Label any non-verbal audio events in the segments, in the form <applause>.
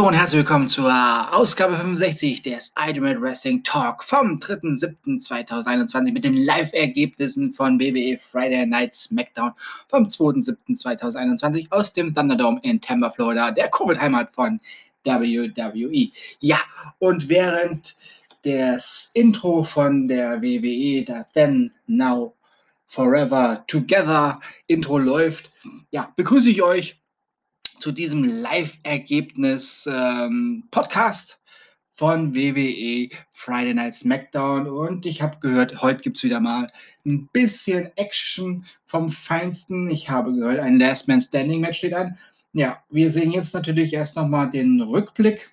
Hallo und herzlich willkommen zur Ausgabe 65 des Ultimate Wrestling Talk vom 3.7.2021 mit den Live-Ergebnissen von WWE Friday Night SmackDown vom 2.7.2021 aus dem Thunderdome in Tampa, Florida, der Covid-Heimat von WWE. Ja, und während das Intro von der WWE, der Then, Now, Forever, Together Intro läuft, ja, begrüße ich euch zu diesem Live-Ergebnis-Podcast ähm, von WWE Friday Night SmackDown. Und ich habe gehört, heute gibt es wieder mal ein bisschen Action vom Feinsten. Ich habe gehört, ein Last Man Standing Match steht an. Ja, wir sehen jetzt natürlich erst nochmal den Rückblick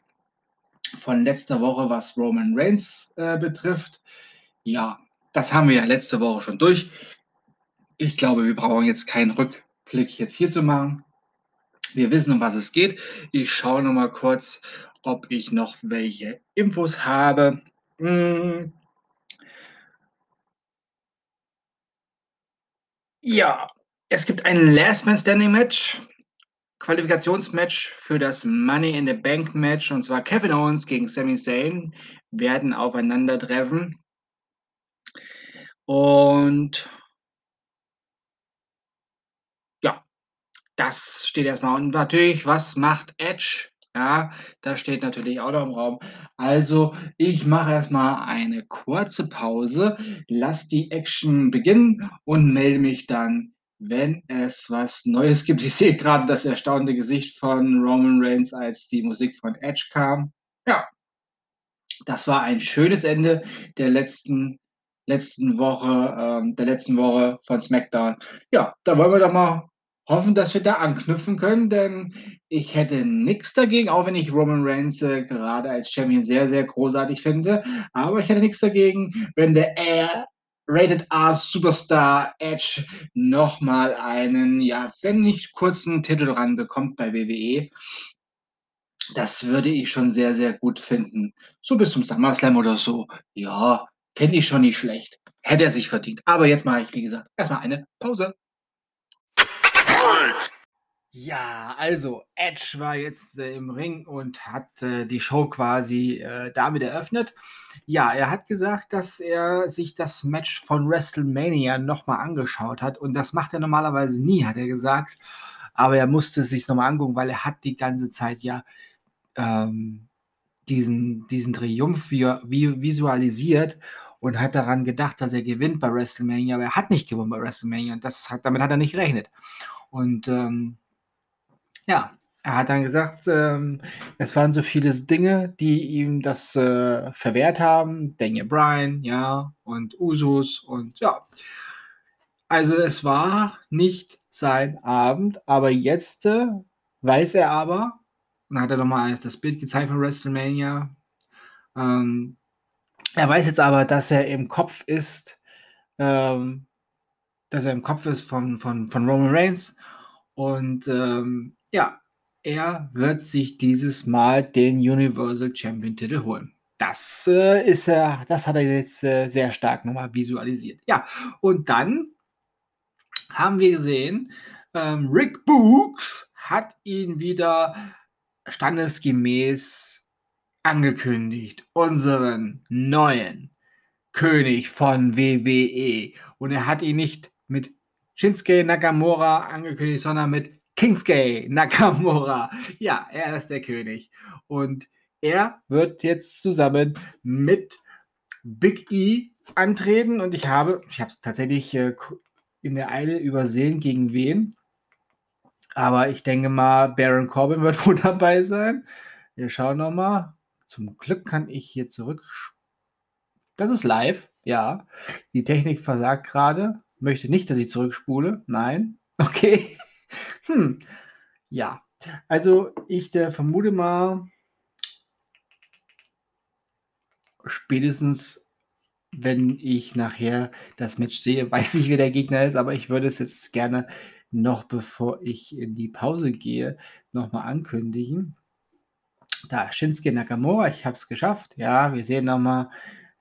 von letzter Woche, was Roman Reigns äh, betrifft. Ja, das haben wir ja letzte Woche schon durch. Ich glaube, wir brauchen jetzt keinen Rückblick jetzt hier zu machen. Wir wissen, um was es geht. Ich schaue noch mal kurz, ob ich noch welche Infos habe. Hm. Ja, es gibt ein Last Man Standing Match, Qualifikationsmatch für das Money in the Bank Match und zwar Kevin Owens gegen Sami Zayn werden aufeinandertreffen. Und Das steht erstmal. Und natürlich, was macht Edge? Ja, das steht natürlich auch noch im Raum. Also, ich mache erstmal eine kurze Pause, lass die Action beginnen und melde mich dann, wenn es was Neues gibt. Ich sehe gerade das erstaunte Gesicht von Roman Reigns, als die Musik von Edge kam. Ja, das war ein schönes Ende der letzten, letzten Woche, ähm, der letzten Woche von SmackDown. Ja, da wollen wir doch mal hoffen, dass wir da anknüpfen können, denn ich hätte nichts dagegen, auch wenn ich Roman Reigns äh, gerade als Champion sehr, sehr großartig finde. Aber ich hätte nichts dagegen, wenn der Air Rated R Superstar Edge nochmal einen, ja, wenn nicht kurzen Titel ranbekommt bei WWE. Das würde ich schon sehr, sehr gut finden. So bis zum SummerSlam oder so. Ja, fände ich schon nicht schlecht. Hätte er sich verdient. Aber jetzt mache ich, wie gesagt, erstmal eine Pause. Ja, also Edge war jetzt äh, im Ring und hat äh, die Show quasi äh, damit eröffnet. Ja, er hat gesagt, dass er sich das Match von WrestleMania nochmal angeschaut hat und das macht er normalerweise nie, hat er gesagt. Aber er musste es sich nochmal angucken, weil er hat die ganze Zeit ja ähm, diesen, diesen Triumph wie, wie visualisiert und hat daran gedacht, dass er gewinnt bei WrestleMania, aber er hat nicht gewonnen bei WrestleMania und das hat, damit hat er nicht gerechnet. Und ähm, ja, er hat dann gesagt, ähm, es waren so viele Dinge, die ihm das äh, verwehrt haben. Daniel Bryan, ja, und Usus und ja. Also es war nicht sein Abend, aber jetzt äh, weiß er aber, und hat er nochmal das Bild gezeigt von WrestleMania, ähm, er weiß jetzt aber, dass er im Kopf ist, ähm, dass er im Kopf ist von, von, von Roman Reigns. Und ähm, ja, er wird sich dieses Mal den Universal Champion Titel holen. Das äh, ist er, das hat er jetzt äh, sehr stark nochmal visualisiert. Ja, und dann haben wir gesehen, ähm, Rick Books hat ihn wieder standesgemäß angekündigt, unseren neuen König von WWE. Und er hat ihn nicht mit Shinsuke Nakamura angekündigt, sondern mit Kingsuke Nakamura. <laughs> Ja, er ist der König. Und er wird jetzt zusammen mit Big E antreten. Und ich habe, ich habe es tatsächlich äh, in der Eile übersehen, gegen wen. Aber ich denke mal, Baron Corbin <laughs> wird wohl dabei sein. Wir schauen nochmal. Zum Glück kann ich hier zurück. Das ist live, ja. Die Technik versagt gerade. Möchte nicht, dass ich zurückspule. Nein. <laughs> Okay. Hm. Ja. Also ich äh, vermute mal, spätestens wenn ich nachher das Match sehe, <laughs> weiß ich, wer der Gegner ist, aber ich würde es jetzt gerne noch, bevor ich in die Pause gehe, nochmal ankündigen. Da, Shinsuke Nakamura, ich habe es geschafft. Ja, wir sehen nochmal,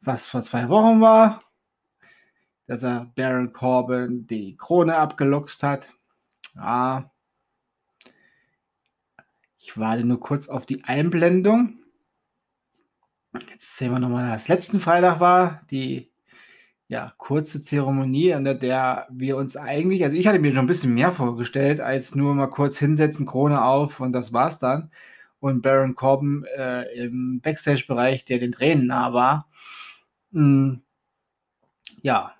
was vor zwei Wochen war dass er Baron Corbin die Krone abgeluchst hat. Ja. Ich warte nur kurz auf die Einblendung. Jetzt sehen wir nochmal, was letzten Freitag war. Die ja, kurze Zeremonie, an der wir uns eigentlich, also ich hatte mir schon ein bisschen mehr vorgestellt, als nur mal kurz hinsetzen, Krone auf und das war's dann. Und Baron Corbin äh, im Backstage-Bereich, der den Tränen nah war. Hm, ja.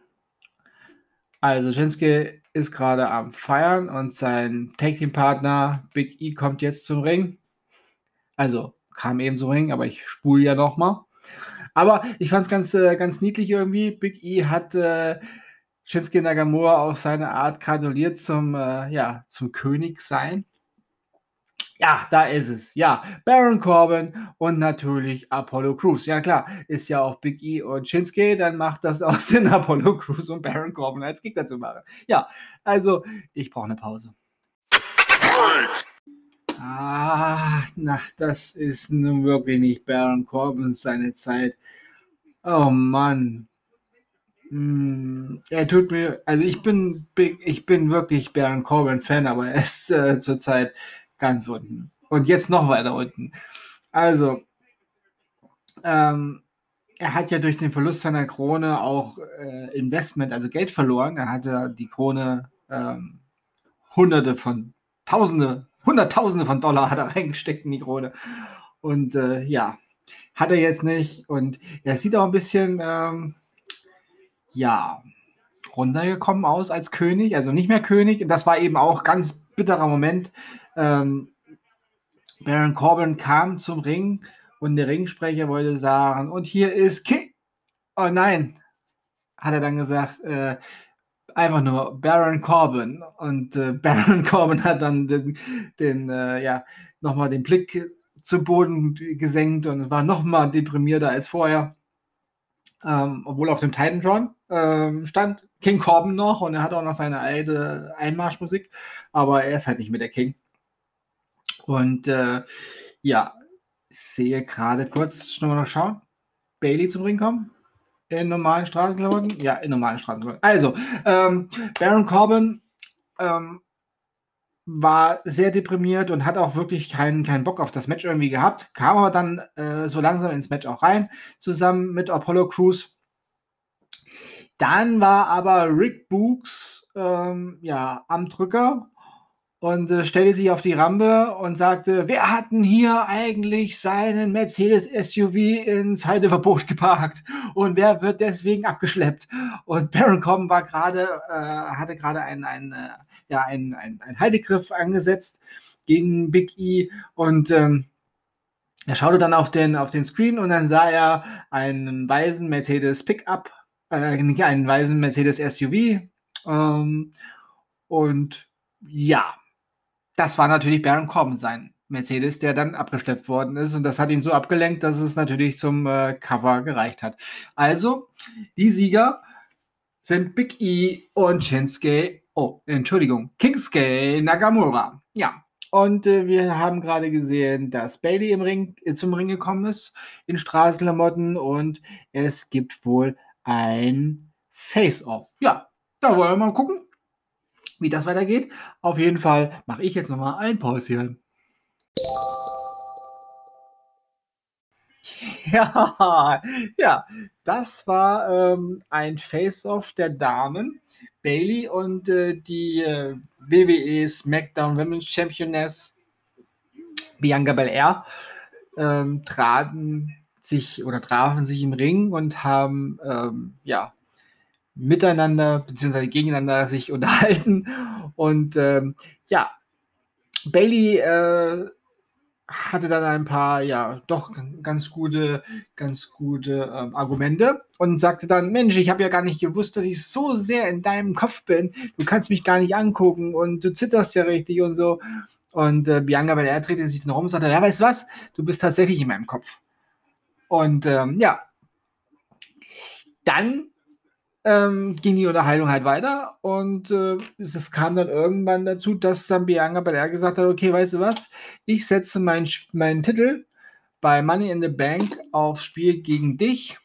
Also Shinsuke ist gerade am Feiern und sein Tag Team Partner Big E kommt jetzt zum Ring. Also kam eben zum Ring, aber ich spule ja noch mal. Aber ich fand es ganz, äh, ganz niedlich irgendwie. Big E hat äh, Shinsuke Nagamura auf seine Art gratuliert zum, äh, ja, zum König sein. Ja, da ist es. Ja, Baron Corbin und natürlich Apollo Crews. Ja, klar, ist ja auch Big E und Shinsuke, dann macht das aus <laughs> den Apollo Crews und Baron Corbin als Gegner zu machen. Ja, also, ich brauche eine Pause. Ah, na, das ist nun wirklich nicht Baron Corbin seine Zeit. Oh Mann. Hm, er tut mir, also ich bin ich bin wirklich Baron Corbin Fan, aber er ist äh, zurzeit ganz unten. Und jetzt noch weiter unten. Also, ähm, er hat ja durch den Verlust seiner Krone auch äh, Investment, also Geld verloren. Er hatte die Krone ähm, Hunderte von Tausende Hunderttausende von Dollar hat er <laughs> reingesteckt in die Krone. Und äh, ja, hat er jetzt nicht. Und er sieht auch ein bisschen, ähm, ja, runtergekommen aus als König, also nicht mehr König. Und das war eben auch ganz bitterer Moment. Ähm, Baron Corbin kam zum Ring und der Ringsprecher wollte sagen, und hier ist King. Oh nein, hat er dann gesagt, äh, einfach nur Baron Corbin. Und äh, <laughs> Baron Corbin hat dann den, den äh, ja, nochmal den Blick zum Boden gesenkt und war nochmal deprimierter als vorher. Ähm, obwohl auf dem Titantron ähm, stand King Corbin noch und er hat auch noch seine alte Einmarschmusik, aber er ist halt nicht mehr der King. Und äh, ja, sehe gerade kurz, schon mal noch schauen, Bailey zum Ring kommen. In normalen Straßenklamotten? Ja, in normalen Straßenklamotten. Also, ähm, Baron Corbin ähm, war sehr deprimiert und hat auch wirklich keinen, keinen Bock auf das Match irgendwie gehabt. Kam aber dann äh, so langsam ins Match auch rein, zusammen mit Apollo Crews. Dann war aber Rick Books ähm, ja, am Drücker und äh, stellte sich auf die Rampe und sagte, wer hat denn hier eigentlich seinen Mercedes SUV ins Heideverbot <laughs> geparkt und wer wird deswegen abgeschleppt? Und Baron Corbin war gerade, äh, hatte gerade einen, einen, äh, ja, einen, einen, einen Haltegriff angesetzt gegen Big E und ähm, er schaute dann auf den, auf den Screen und dann sah er einen weißen Mercedes Pickup, äh, einen weißen Mercedes SUV ähm, und ja, das war natürlich Baron Corbin sein Mercedes, der dann abgeschleppt worden ist. Und das hat ihn so abgelenkt, dass es natürlich zum äh, Cover gereicht hat. Also, die Sieger sind Big E und Shinsuke, oh, Entschuldigung, Kingsuke Nagamura. Ja, und äh, wir haben gerade gesehen, dass Bailey im Ring, äh, zum Ring gekommen ist, in Straßenklamotten und es gibt wohl ein Face-Off. Ja, da wollen wir mal gucken, wie das weitergeht. Auf jeden Fall mache ich jetzt nochmal ein Päuschen. <laughs> Ja, ja, das war ähm, ein Face-Off der Damen. Bailey und äh, die äh, WWE SmackDown Women's Championess Bianca Belair ähm, traten sich oder trafen sich im Ring und haben ähm, ja miteinander bzw. gegeneinander sich <laughs> unterhalten. Und ähm, ja, Bailey äh, hatte dann ein paar, ja, doch ganz gute, ganz gute ähm, Argumente und sagte dann, Mensch, ich habe ja gar nicht gewusst, dass ich so sehr in deinem Kopf bin. Du kannst mich gar nicht angucken und du zitterst ja richtig und so. Und äh, Bianca Belair drehte sich dann rum und sagte, ja, weißt du was? Du bist tatsächlich in meinem Kopf. Und ähm, ja, dann ähm, ging die Unterhaltung halt weiter und äh, es kam dann irgendwann dazu, dass dann Bianca Belair gesagt hat, okay, weißt du was, ich setze meinen mein Titel bei Money in the Bank aufs Spiel gegen dich.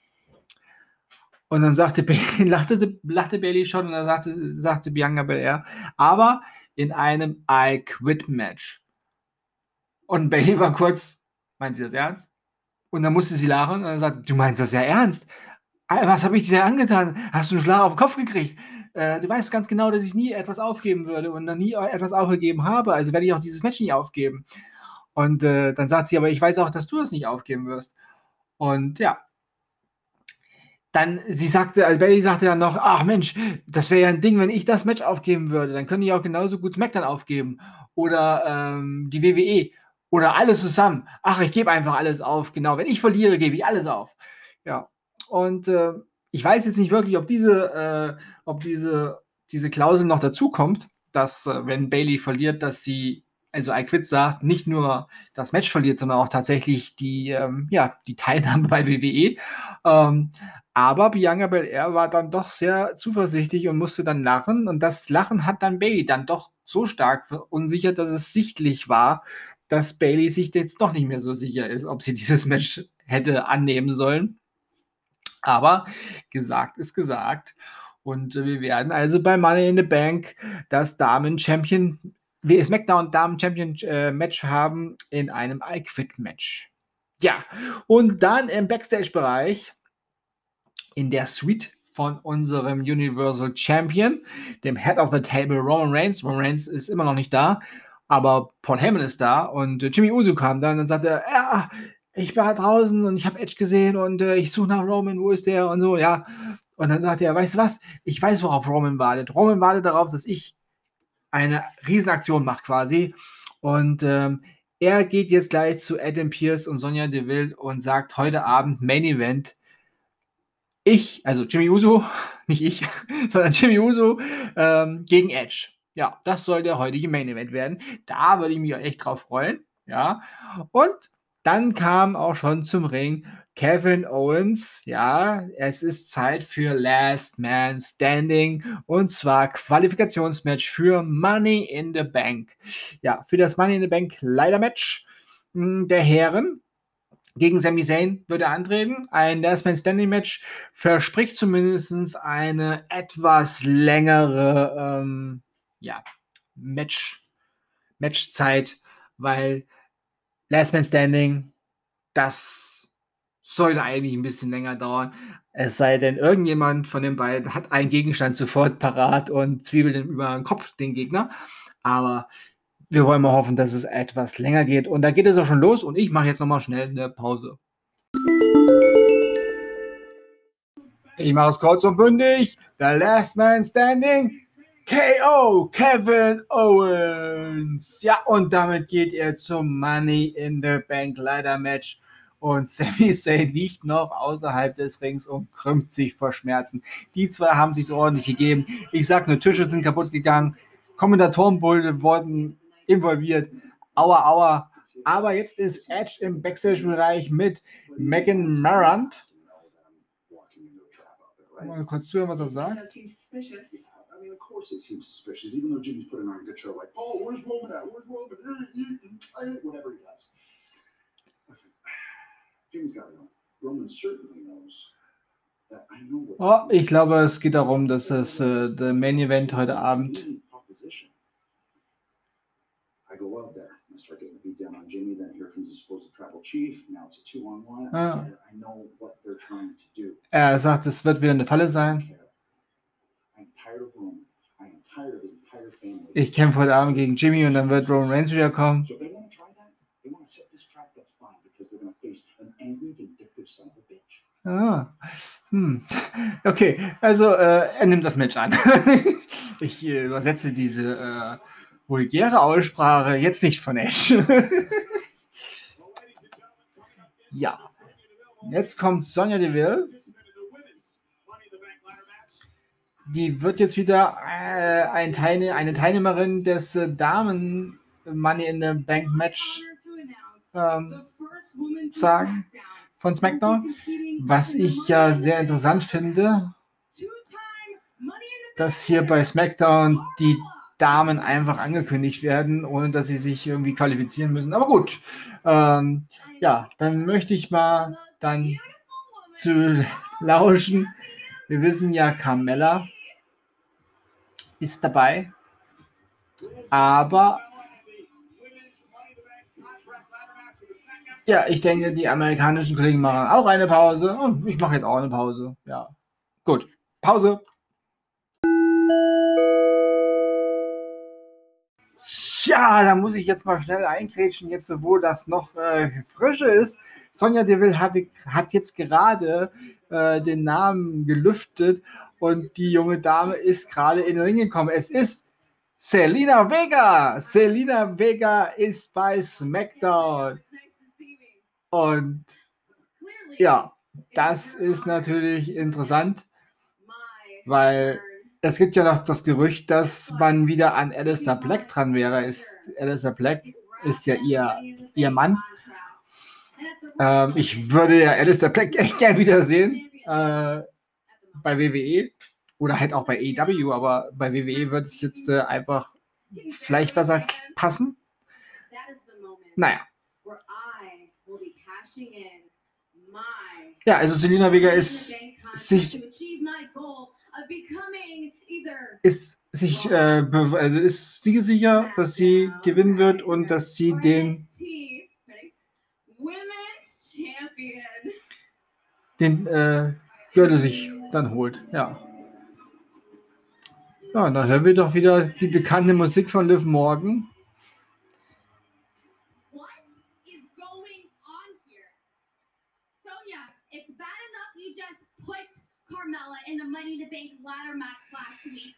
Und dann sagte, <laughs> lachte, lachte Bailey schon und dann sagte, sagte Bianca Belair, aber in einem I Quit Match. Und Bailey war kurz, meint sie das ernst? Und dann musste sie lachen und dann sagte, du meinst das ja ernst? Was habe ich dir angetan? Hast du einen Schlag auf den Kopf gekriegt? Äh, du weißt ganz genau, dass ich nie etwas aufgeben würde und noch nie etwas aufgegeben habe. Also werde ich auch dieses Match nicht aufgeben. Und äh, dann sagt sie, aber ich weiß auch, dass du es nicht aufgeben wirst. Und ja. Dann, sie sagte, also Bailey sagte dann noch, ach Mensch, das wäre ja ein Ding, wenn ich das Match aufgeben würde. Dann könnte ich auch genauso gut SmackDown aufgeben. Oder ähm, die WWE. Oder alles zusammen. Ach, ich gebe einfach alles auf. Genau, wenn ich verliere, gebe ich alles auf. Ja. Und äh, ich weiß jetzt nicht wirklich, ob diese, äh, ob diese, diese Klausel noch dazu kommt, dass, äh, wenn Bailey verliert, dass sie, also I quit sagt, nicht nur das Match verliert, sondern auch tatsächlich die, ähm, ja, die Teilnahme bei WWE. Ähm, aber Bianca Belair war dann doch sehr zuversichtlich und musste dann lachen. Und das Lachen hat dann Bailey dann doch so stark verunsichert, dass es sichtlich war, dass Bailey sich jetzt doch nicht mehr so sicher ist, ob sie dieses Match hätte annehmen sollen. Aber gesagt ist gesagt. Und äh, wir werden also bei Money in the Bank das Damen-Champion, SmackDown Damen-Champion-Match äh, haben in einem I Quit-Match. Ja, und dann im Backstage-Bereich in der Suite von unserem Universal Champion, dem Head of the Table Roman Reigns. Roman Reigns ist immer noch nicht da, aber Paul Heyman ist da und Jimmy Uso kam dann und sagte, ja, ich war draußen und ich habe Edge gesehen und äh, ich suche nach Roman, wo ist der und so, ja. Und dann sagte er, weißt du was, ich weiß, worauf Roman wartet. Roman wartet darauf, dass ich eine Riesenaktion mache quasi. Und ähm, er geht jetzt gleich zu Adam Pierce und Sonja Deville und sagt heute Abend Main Event. Ich, also Jimmy Uso, <laughs> nicht ich, <laughs> sondern Jimmy Uso ähm, gegen Edge. Ja, das soll der heutige Main Event werden. Da würde ich mich echt drauf freuen. Ja. Und dann kam auch schon zum Ring Kevin Owens. Ja, es ist Zeit für Last Man Standing und zwar Qualifikationsmatch für Money in the Bank. Ja, für das Money in the Bank Leider Match hm, der Herren. Gegen Sami Zayn würde er antreten. Ein Last Man Standing Match verspricht zumindest eine etwas längere ähm, ja, Match, Matchzeit, weil Last Man Standing, das sollte eigentlich ein bisschen länger dauern. Es sei denn, irgendjemand von den beiden hat einen Gegenstand sofort parat und zwiebelt ihm über den Kopf den Gegner. Aber wir wollen mal hoffen, dass es etwas länger geht. Und da geht es auch schon los und ich mache jetzt nochmal schnell eine Pause. Ich mache es kurz und bündig. The Last Man Standing KO Kevin Owens. Ja, und damit geht er zum Money in the Bank Leider Match. Und Sami Zayn liegt noch außerhalb des Rings und krümmt sich vor Schmerzen. Die zwei haben sich so ordentlich gegeben. Ich sag nur, Tische sind kaputt gegangen. Kommentatorenbulde wurden involviert. Aua, aua. Aber jetzt ist Edge im Backstage-Bereich mit Megan Marant. Mal kurz zuhören, was er sagt. Course it seems suspicious, even though Jimmy's putting on a good show. Like, oh, where's Roman at? Where's Roman? Whatever he does. Listen, Jimmy's got to know. Roman certainly knows. Oh, ich glaube, es geht darum, dass es äh, der Main Event heute Abend. Ah. Er sagt, es wird wieder eine Falle sein. Ich kämpfe heute Abend gegen Jimmy und dann wird Roman Reigns wiederkommen. Ah. Hm. Okay, also äh, er nimmt das Match an. <laughs> ich äh, übersetze diese äh, vulgäre Aussprache jetzt nicht von Edge. <laughs> ja. Jetzt kommt Sonja Deville. Die wird jetzt wieder äh, ein Teilne eine Teilnehmerin des äh, Damen Money in the Bank Match ähm, sagen von SmackDown. Was ich ja sehr interessant finde, dass hier bei SmackDown die Damen einfach angekündigt werden, ohne dass sie sich irgendwie qualifizieren müssen. Aber gut, ähm, ja, dann möchte ich mal dann zu lauschen. Wir wissen ja, Carmella ist dabei. Aber Ja, ich denke, die amerikanischen Kollegen machen auch eine Pause und ich mache jetzt auch eine Pause. Ja. Gut. Pause. Ja, da muss ich jetzt mal schnell einkrätschen, jetzt wo das noch äh, frische ist. Sonja Deville hat, hat jetzt gerade äh, den Namen gelüftet und die junge Dame ist gerade in den Ring gekommen. Es ist Selina Vega. Selina Vega ist bei SmackDown. Und ja, das ist natürlich interessant, weil es gibt ja noch das Gerücht, dass man wieder an Alistair Black dran wäre. Ist, Alistair Black ist ja ihr, ihr Mann. Ähm, ich würde ja Alistair Black echt gern wiedersehen äh, bei WWE oder halt auch bei AEW, aber bei WWE wird es jetzt äh, einfach vielleicht besser passen. Naja. Ja, also Selina Vega ist sich ist sich äh, also ist siegesicher, dass sie gewinnen wird und dass sie den den äh, Gürtel sich dann holt. Ja. Ja, dann hören wir doch wieder die bekannte Musik von Liv Morgan. Carmella in the Money in the Bank ladder match last week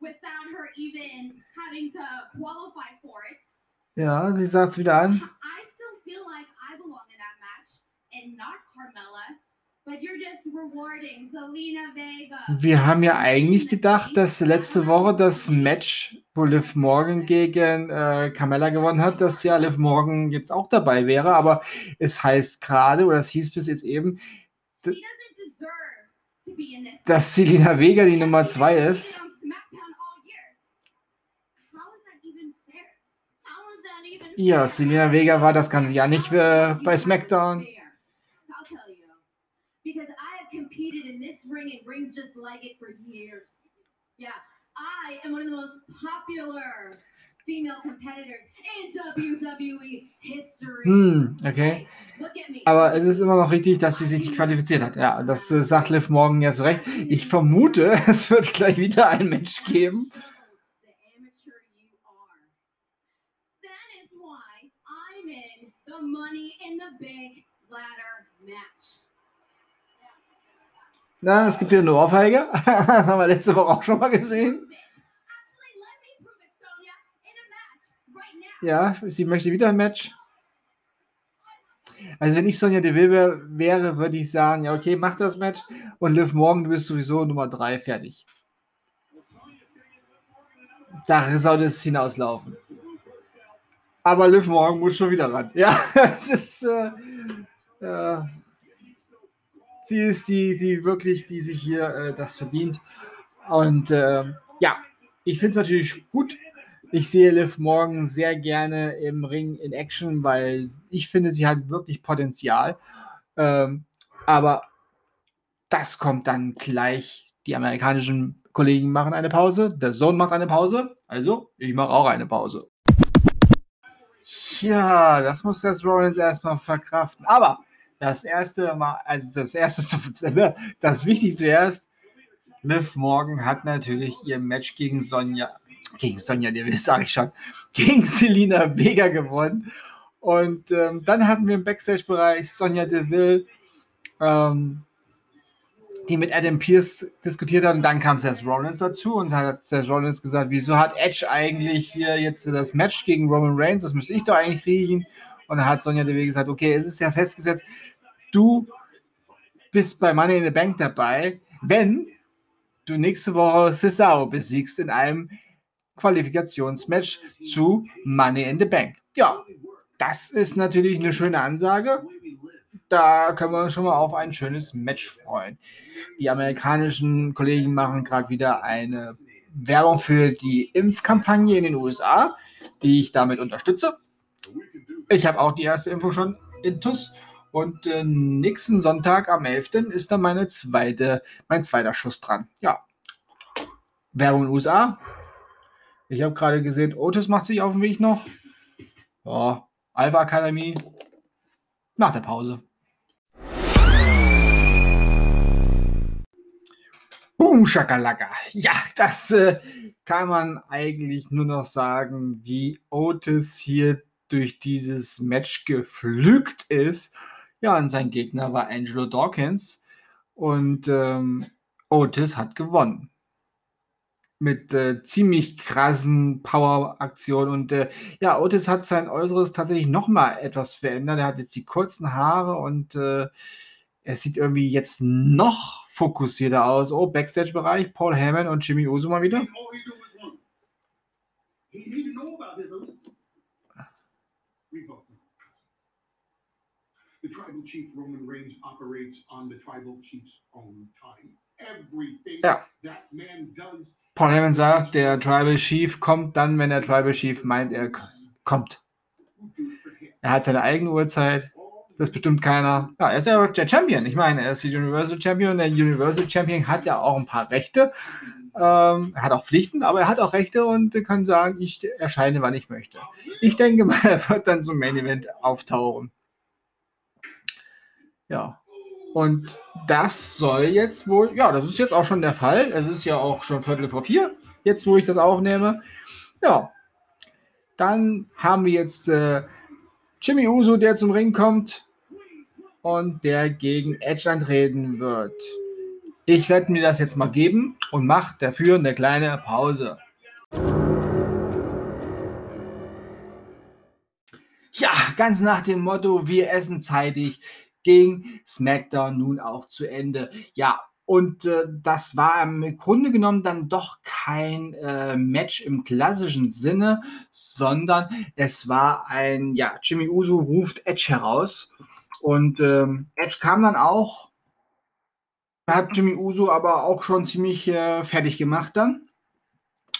without her even having to qualify for it. Ja, sie sagt es wieder an. I still feel like I belong in that match and not Carmella. Wir haben ja eigentlich gedacht, dass letzte Woche das Match, wo Liv Morgan gegen äh, Carmella gewonnen hat, dass ja Liv Morgan jetzt auch dabei wäre, aber es heißt gerade, oder es hieß bis jetzt eben, dass Selina Vega die Nummer 2 ist. Ja, Selina Vega war das ganze Jahr nicht äh, bei SmackDown. Competed in this ring and rings just like it for years. Yeah, I am one of the most popular female competitors in WWE history. Hm, okay. Aber es ist immer noch richtig, dass sie sich nicht qualifiziert hat. Ja, das äh, sagt Liv morgen ja zu Recht. Ich vermute, <laughs> es wird gleich wieder ein Match geben. Money in the Bank ladder match. Na, es gibt wieder eine Ohrfeige. <laughs> das haben wir letzte Woche auch schon mal gesehen. Ja, sie möchte wieder ein Match. Also wenn ich Sonja Deville wäre, würde ich sagen, ja okay, mach das Match und Liv Morgan, du bist sowieso Nummer 3, fertig. Da sollte es hinauslaufen. Aber Liv Morgan muss schon wieder ran. Ja, <laughs> es ist äh, äh, sie ist die, die wirklich, die sich hier äh, das verdient. Und äh, ja, ich finde es natürlich gut, ich sehe Liv morgen sehr gerne im Ring in Action, weil ich finde, sie hat wirklich Potenzial. Ähm, aber das kommt dann gleich. Die amerikanischen Kollegen machen eine Pause, der Sohn macht eine Pause, also ich mache auch eine Pause. Ja, das muss Seth Rollins erstmal verkraften. Aber das erste Mal, also das erste, <laughs> das wichtig zuerst, Liv Morgan hat natürlich ihr Match gegen Sonja gegen Sonja Deville, sage ich schon, <laughs> gegen Selina Vega gewonnen. Und ähm, dann hatten wir im Backstage-Bereich Sonja Deville, ähm, die mit Adam Pierce diskutiert hat. Und dann kam Seth Rollins dazu und hat Seth Rollins gesagt, wieso hat Edge eigentlich hier jetzt das Match gegen Roman Reigns? Das müsste ich doch eigentlich riechen. Und dann hat Sonja Deville gesagt, okay, es ist ja festgesetzt, du bist bei Money in the Bank dabei, wenn du nächste Woche Cesaro besiegst in einem Qualifikationsmatch zu Money in the Bank. Ja, das ist natürlich eine schöne Ansage. Da können wir uns schon mal auf ein schönes Match freuen. Die amerikanischen Kollegen machen gerade wieder eine Werbung für die Impfkampagne in den USA, die ich damit unterstütze. Ich habe auch die erste Impfung schon in TUS und äh, nächsten Sonntag am 11. ist dann meine zweite, mein zweiter Schuss dran. Ja. Werbung in USA, ich habe gerade gesehen, Otis macht sich auf den Weg noch. Ja, Alpha Akademie. nach der Pause. Boom, Shakalaka. Ja, das äh, kann man eigentlich nur noch sagen, wie Otis hier durch dieses Match geflügt ist. Ja, und sein Gegner war Angelo Dawkins. Und ähm, Otis hat gewonnen. Mit äh, ziemlich krassen Power-Aktionen. Und äh, ja, Otis hat sein Äußeres tatsächlich nochmal etwas verändert. Er hat jetzt die kurzen Haare und äh, er sieht irgendwie jetzt noch fokussierter aus. Oh, Backstage-Bereich, Paul Heyman und Jimmy Uso mal wieder. The tribal chief Roman Reigns operates on the tribal chief's own time. Everything ja. that man does. Paul Heyman sagt, der Tribal Chief kommt dann, wenn der Tribal Chief meint, er kommt. Er hat seine eigene Uhrzeit. Das bestimmt keiner. Ja, er ist ja der Champion. Ich meine, er ist der Universal Champion. Der Universal Champion hat ja auch ein paar Rechte. Ähm, er hat auch Pflichten, aber er hat auch Rechte und kann sagen, ich erscheine, wann ich möchte. Ich denke mal, er wird dann zum Main Event auftauchen. Ja. Und das soll jetzt wohl, ja, das ist jetzt auch schon der Fall. Es ist ja auch schon Viertel vor vier, jetzt wo ich das aufnehme. Ja. Dann haben wir jetzt äh, Jimmy Uso, der zum Ring kommt und der gegen Edge antreten wird. Ich werde mir das jetzt mal geben und mache dafür eine kleine Pause. Ja, ganz nach dem Motto, wir essen zeitig, ging SmackDown nun auch zu Ende. Ja, und äh, das war im Grunde genommen dann doch kein äh, Match im klassischen Sinne, sondern es war ein, ja, Jimmy Uso ruft Edge heraus. Und ähm, Edge kam dann auch, hat Jimmy Uso aber auch schon ziemlich äh, fertig gemacht dann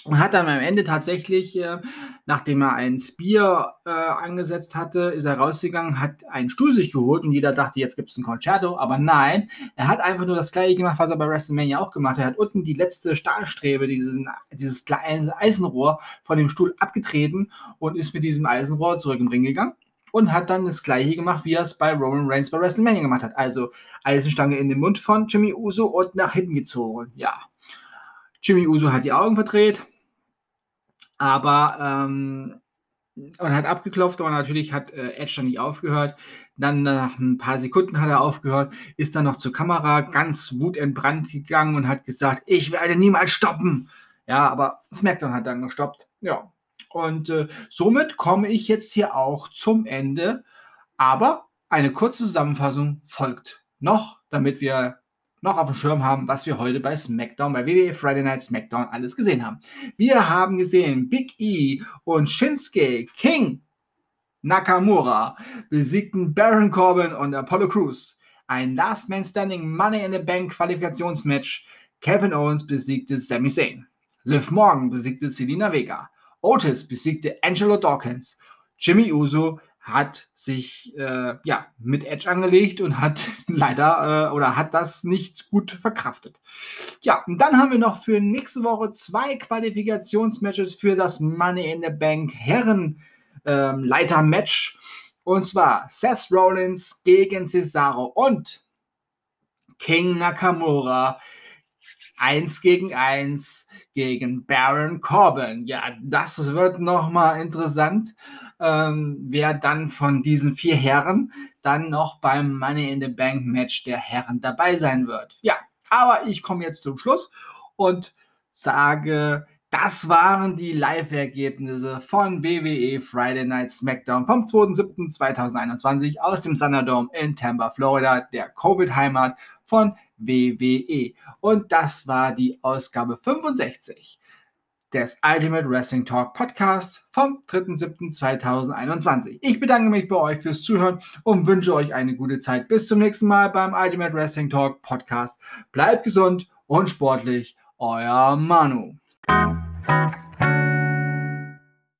und hat dann am Ende tatsächlich, äh, nachdem er ein Spear äh, angesetzt hatte, ist er rausgegangen, hat einen Stuhl sich geholt und jeder dachte, jetzt gibt es ein Concerto, aber nein, er hat einfach nur das gleiche gemacht, was er bei WrestleMania auch gemacht hat. Er hat unten die letzte Stahlstrebe, diesen, dieses kleine Eisenrohr von dem Stuhl abgetreten und ist mit diesem Eisenrohr zurück im Ring gegangen und hat dann das gleiche gemacht, wie er es bei Roman Reigns bei WrestleMania gemacht hat. Also Eisenstange in den Mund von Jimmy Uso und nach hinten gezogen. Ja. Jimmy Uso hat die Augen verdreht, aber ähm, und hat abgeklopft, aber natürlich hat äh, Edge dann nicht aufgehört. Dann nach ein paar Sekunden hat er aufgehört, ist dann noch zur Kamera ganz wutentbrannt gegangen und hat gesagt, ich werde niemals stoppen. Ja, aber SmackDown hat dann gestoppt. Ja. Und äh, somit komme ich jetzt hier auch zum Ende. Aber eine kurze Zusammenfassung folgt noch, damit wir noch auf dem Schirm haben, was wir heute bei SmackDown, bei WWE Friday Night SmackDown alles gesehen haben. Wir haben gesehen, Big E und Shinsuke King Nakamura besiegten Baron Corbin und Apollo Crews. Ein Last Man Standing Money in the Bank Qualifikationsmatch. Kevin Owens besiegte Sami Zayn. Liv Morgan besiegte Selina Vega. Otis besiegte Angelo Dawkins. Jimmy Uso hat sich äh, ja mit Edge angelegt und hat <laughs> leider äh, oder hat das nicht gut verkraftet. Ja, und dann haben wir noch für nächste Woche zwei Qualifikationsmatches für das Money in the Bank Herren ähm, Leiter Match und zwar Seth Rollins gegen Cesaro und King Nakamura 1 gegen 1 gegen Baron Corbin. Ja, das wird nochmal interessant ähm, wer dann von diesen vier Herren dann noch beim Money in the Bank Match der Herren dabei sein wird. Ja, aber ich komme jetzt zum Schluss und sage, das waren die Live-Ergebnisse von WWE Friday Night SmackDown vom 2.7.2021 aus dem Thunderdome in Tampa, Florida, der Covid-Heimat von WWE. Und das war die Ausgabe 65 des Ultimate Wrestling Talk Podcast vom 3.7.2021. Ich bedanke mich bei euch fürs Zuhören und wünsche euch eine gute Zeit. Bis zum nächsten Mal beim Ultimate Wrestling Talk Podcast. Bleibt gesund und sportlich. Euer Manu.